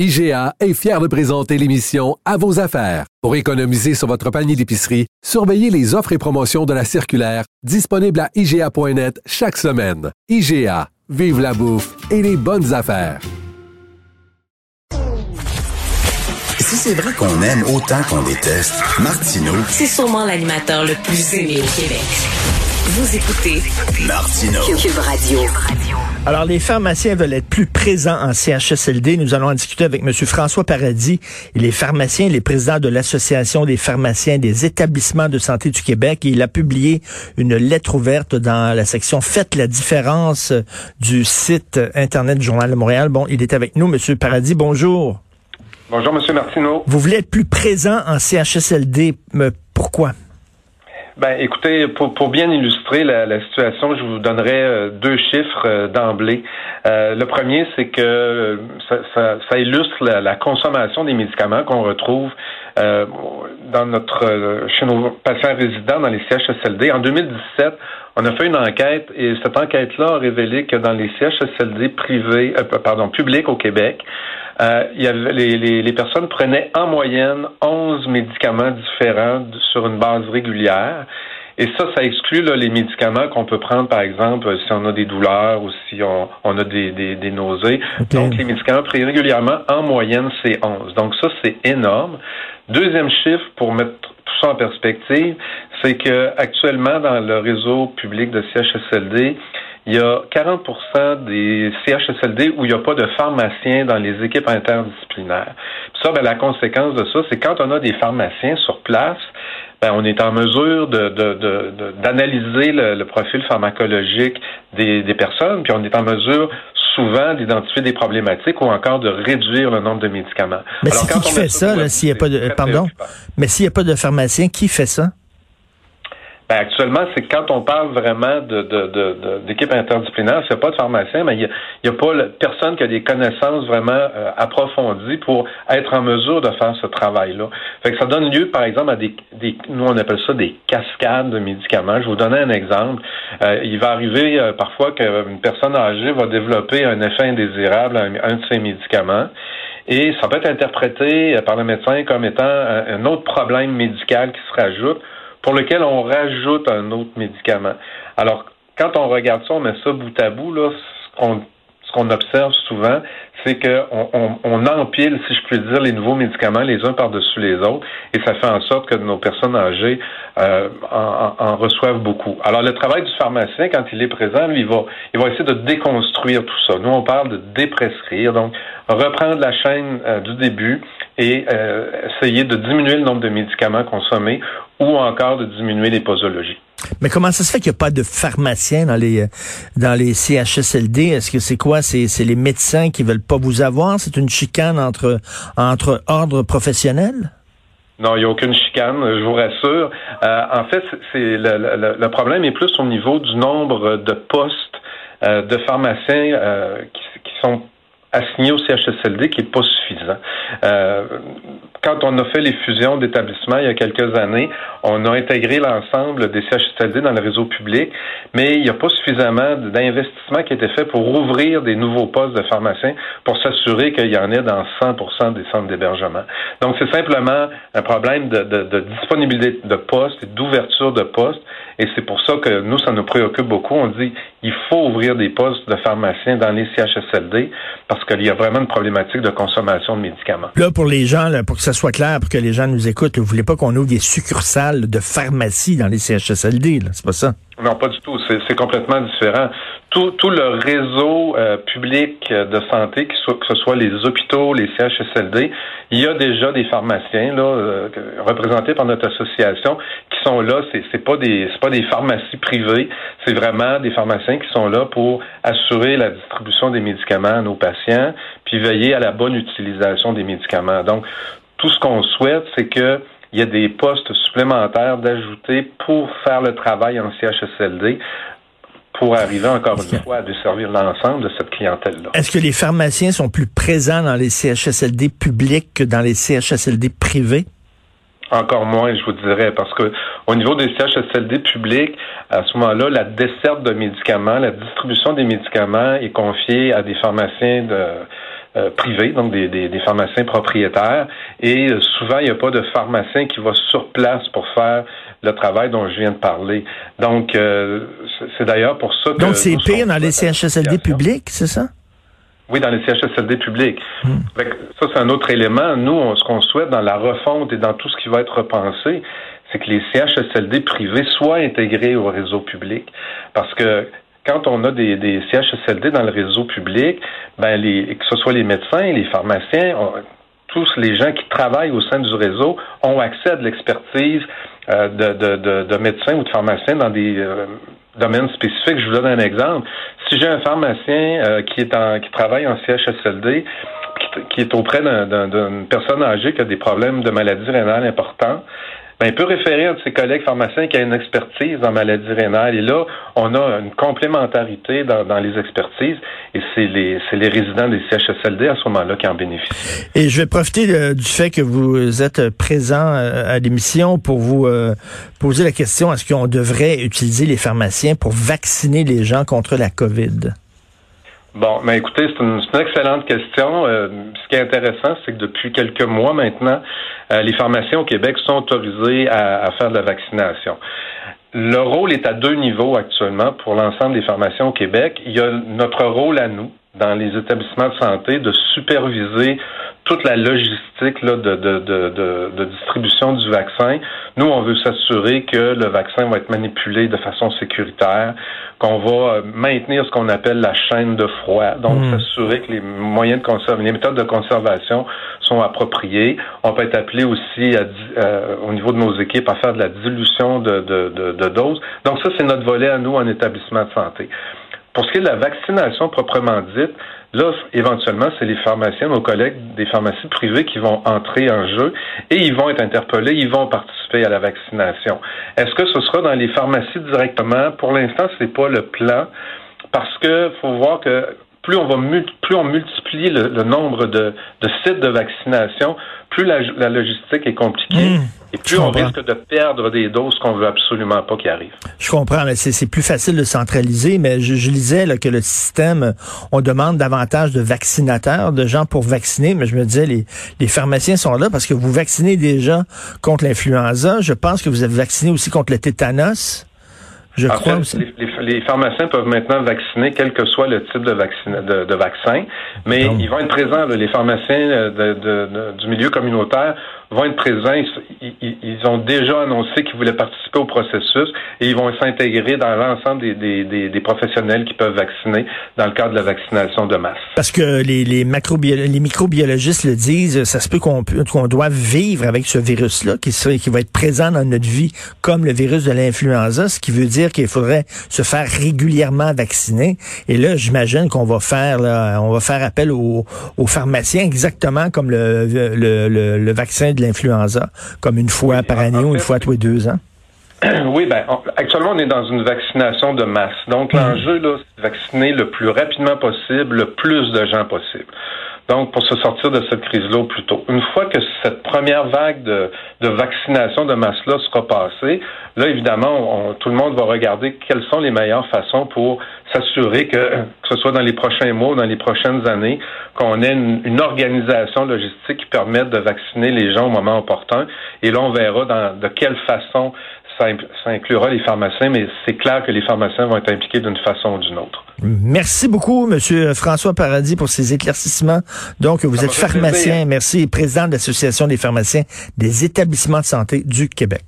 IGA est fier de présenter l'émission À vos affaires. Pour économiser sur votre panier d'épicerie, surveillez les offres et promotions de la circulaire disponible à IGA.net chaque semaine. IGA, vive la bouffe et les bonnes affaires. Si c'est vrai qu'on aime autant qu'on déteste, Martineau, C'est sûrement l'animateur le plus aimé au Québec. Vous écoutez Martineau. Cube Radio. Alors, les pharmaciens veulent être plus présents en CHSLD. Nous allons en discuter avec M. François Paradis. Il est pharmacien, il est président de l'Association des pharmaciens des établissements de santé du Québec. Et il a publié une lettre ouverte dans la section Faites la différence du site Internet du Journal de Montréal. Bon, il est avec nous, M. Paradis. Bonjour. Bonjour, Monsieur Martineau. Vous voulez être plus présent en CHSLD. Mais pourquoi? Ben, écoutez, pour, pour bien illustrer la, la situation, je vous donnerai euh, deux chiffres euh, d'emblée. Euh, le premier, c'est que euh, ça, ça, ça illustre la, la, consommation des médicaments qu'on retrouve dans notre chez nos patients résidents dans les CHSLD. En 2017, on a fait une enquête et cette enquête-là a révélé que dans les CHSLD privés, pardon, publics au Québec, euh, il y avait, les, les, les, personnes prenaient en moyenne 11 médicaments différents sur une base régulière. Et ça, ça exclut là, les médicaments qu'on peut prendre, par exemple, si on a des douleurs ou si on, on a des, des, des nausées. Okay. Donc, les médicaments pris régulièrement, en moyenne, c'est 11. Donc, ça, c'est énorme. Deuxième chiffre, pour mettre tout ça en perspective, c'est que actuellement, dans le réseau public de CHSLD, il y a 40% des CHSLD où il n'y a pas de pharmaciens dans les équipes interdisciplinaires. Puis ça, ben, la conséquence de ça, c'est quand on a des pharmaciens sur place, ben, on est en mesure de, d'analyser le, le, profil pharmacologique des, des personnes, puis on est en mesure souvent d'identifier des problématiques ou encore de réduire le nombre de médicaments. Mais c'est qui, qui fait ça, s'il n'y a pas de, pardon, mais s'il n'y a pas de pharmacien, qui fait ça? Ben, actuellement, c'est quand on parle vraiment de, de, de, d'équipe interdisciplinaire, c'est pas de pharmacien, mais il n'y a, pas personne qui a des connaissances vraiment euh, approfondies pour être en mesure de faire ce travail-là. Fait que ça donne lieu, par exemple, à des, des nous on appelle ça des cascades de médicaments. Je vais vous donner un exemple. Euh, il va arriver euh, parfois qu'une personne âgée va développer un effet indésirable à un, un de ses médicaments. Et ça peut être interprété par le médecin comme étant un, un autre problème médical qui se rajoute pour lequel on rajoute un autre médicament. Alors, quand on regarde ça, on met ça bout à bout, là, ce qu'on observe souvent, c'est qu'on on, on, empile, si je puis dire, les nouveaux médicaments les uns par-dessus les autres, et ça fait en sorte que nos personnes âgées euh, en, en, reçoivent beaucoup. Alors, le travail du pharmacien, quand il est présent, lui, il va, il va essayer de déconstruire tout ça. Nous, on parle de déprescrire, donc reprendre la chaîne euh, du début et euh, essayer de diminuer le nombre de médicaments consommés ou encore de diminuer les posologies. Mais comment ça se fait qu'il n'y a pas de pharmaciens dans les dans les CHSLD? Est-ce que c'est quoi? C'est, c'est les médecins qui veulent pas vous avoir? C'est une chicane entre, entre ordres professionnels? Non, il n'y a aucune chicane, je vous rassure. Euh, en fait, c'est le, le, le, problème est plus au niveau du nombre de postes euh, de pharmaciens euh, qui, qui sont assigné au CHSLD qui n'est pas suffisant. Euh, quand on a fait les fusions d'établissements il y a quelques années, on a intégré l'ensemble des CHSLD dans le réseau public, mais il n'y a pas suffisamment d'investissement qui a été fait pour ouvrir des nouveaux postes de pharmaciens pour s'assurer qu'il y en ait dans 100% des centres d'hébergement. Donc, c'est simplement un problème de, de, disponibilité de postes et d'ouverture de postes, et c'est pour ça que nous, ça nous préoccupe beaucoup. On dit il faut ouvrir des postes de pharmaciens dans les CHSLD parce qu'il y a vraiment une problématique de consommation de médicaments. Là, pour les gens, là, pour que ça soit clair, pour que les gens nous écoutent, vous voulez pas qu'on ouvre des succursales de pharmacie dans les CHSLD, c'est pas ça? Non, pas du tout. C'est complètement différent. Tout, le réseau euh, public de santé, que, ce soit les hôpitaux, les CHSLD, il y a déjà des pharmaciens là, euh, représentés par notre association qui sont là. C'est pas des pas des pharmacies privées. C'est vraiment des pharmaciens qui sont là pour assurer la distribution des médicaments à nos patients, puis veiller à la bonne utilisation des médicaments. Donc, tout ce qu'on souhaite, c'est que il y a des postes supplémentaires d'ajouter pour faire le travail en CHSLD pour arriver encore une fois à desservir l'ensemble de cette clientèle-là. Est-ce que les pharmaciens sont plus présents dans les CHSLD publics que dans les CHSLD privés? Encore moins, je vous dirais, parce que au niveau des CHSLD publics, à ce moment-là, la desserte de médicaments, la distribution des médicaments est confiée à des pharmaciens de privés, donc des, des, pharmaciens propriétaires. Et souvent, il n'y a pas de pharmacien qui va sur place pour faire le travail dont je viens de parler. Donc, c'est d'ailleurs pour ça que... Donc, c'est pire dans les CHSLD publics, c'est ça? Oui, dans les CHSLD publics. Hmm. Ça, c'est un autre élément. Nous, ce qu'on souhaite dans la refonte et dans tout ce qui va être repensé, c'est que les CHSLD privés soient intégrés au réseau public. Parce que quand on a des, des CHSLD dans le réseau public, ben les, que ce soit les médecins, les pharmaciens, tous les gens qui travaillent au sein du réseau ont accès à de l'expertise euh, de, de, de, médecins ou de pharmaciens dans des euh, domaines spécifiques. Je vous donne un exemple. Si j'ai un pharmacien euh, qui est en qui travaille en CHSLD, qui, est auprès d'une personne âgée qui a des problèmes de maladie rénale importants, ben, il peut référer un de ses collègues pharmaciens qui a une expertise en maladie rénale. Et là, on a une complémentarité dans, les expertises et c'est les, les résidents des CHSLD à ce moment-là qui en bénéficient. Et je vais profiter euh, du fait que vous êtes présent euh, à l'émission pour vous euh, poser la question, est-ce qu'on devrait utiliser les pharmaciens pour vacciner les gens contre la COVID? Bon, mais écoutez, c'est une, excellente question. Euh, ce qui est intéressant, c'est que depuis quelques mois maintenant, euh, les pharmaciens au Québec sont autorisés à, faire de la vaccination. Le rôle est à deux niveaux actuellement pour l'ensemble des pharmaciens au Québec. Il y a notre rôle à nous, dans les établissements de santé, de superviser toute la logistique là, de, de, de, de, distribution du vaccin. Nous, on veut s'assurer que le vaccin va être manipulé de façon sécuritaire, qu'on va euh, maintenir ce qu'on appelle la chaîne de froid, donc hmm. s'assurer que les moyens de conservation, les méthodes de conservation sont appropriées. On peut être appelé aussi à, euh, au niveau de nos équipes à faire de la dilution de, de, de doses. Donc ça, c'est notre volet à nous en établissement de santé. Pour ce qui est de la vaccination proprement dite, là, éventuellement, c'est les pharmaciens, nos collègues des pharmacies privées qui vont entrer en jeu et ils vont être interpellés, ils vont participer à la vaccination. Est-ce que ce sera dans les pharmacies directement? Pour l'instant, c'est pas le plan parce que faut voir que plus on va plus on multiplie le, nombre de, sites de vaccination, plus la, logistique est compliquée. Mmh. Et plus on risque de perdre des doses qu'on veut absolument pas qui arrivent. Je comprends, mais c'est plus facile de centraliser, mais je, je lisais là, que le système, on demande davantage de vaccinateurs, de gens pour vacciner, mais je me disais, les, les pharmaciens sont là parce que vous vaccinez déjà contre l'influenza. Je pense que vous avez vacciné aussi contre le tétanos. Je crois aussi. Les, pharmaciens peuvent maintenant vacciner quel que soit le type de, vaccin, de, vaccin mais ils vont être présents. les pharmaciens de, du milieu communautaire vont être présents. Ils, ont déjà annoncé qu'ils voulaient participer au processus et ils vont s'intégrer dans l'ensemble des, des, professionnels qui peuvent vacciner dans le cadre de la vaccination de masse. Parce que les, les, les microbiologistes le disent, ça se peut qu'on qu'on doit vivre avec ce virus-là, qui, qui va être présent dans notre vie comme le virus de l'influenza, ce qui veut dire qu'il faudrait se faire régulièrement vacciner. Et là, j'imagine qu'on va faire là, on va faire appel aux, aux pharmaciens exactement comme le, le, le, le vaccin de l'influenza, comme une fois par année ou une fois tous les deux ans? Oui, ben actuellement on est dans une vaccination de masse. Donc mhm. l'enjeu là, c'est de vacciner le plus rapidement possible, le plus de gens possible. Donc, pour se sortir de cette crise-là plus tôt. Une fois que cette première vague de, vaccination de masse-là sera passée, là, évidemment, tout le monde va regarder quelles sont les meilleures façons pour s'assurer que, que ce soit dans les prochains mois ou dans les prochaines années, qu'on ait une, organisation logistique qui permette de vacciner les gens au moment opportun. Et là, on verra de quelle façon ça, inclura les pharmaciens, mais c'est clair que les pharmaciens vont être impliqués d'une façon ou d'une autre. Merci beaucoup, Monsieur François Paradis, pour ces éclaircissements. Donc, vous êtes pharmacien, merci, président de l'Association des pharmaciens des établissements de santé du Québec.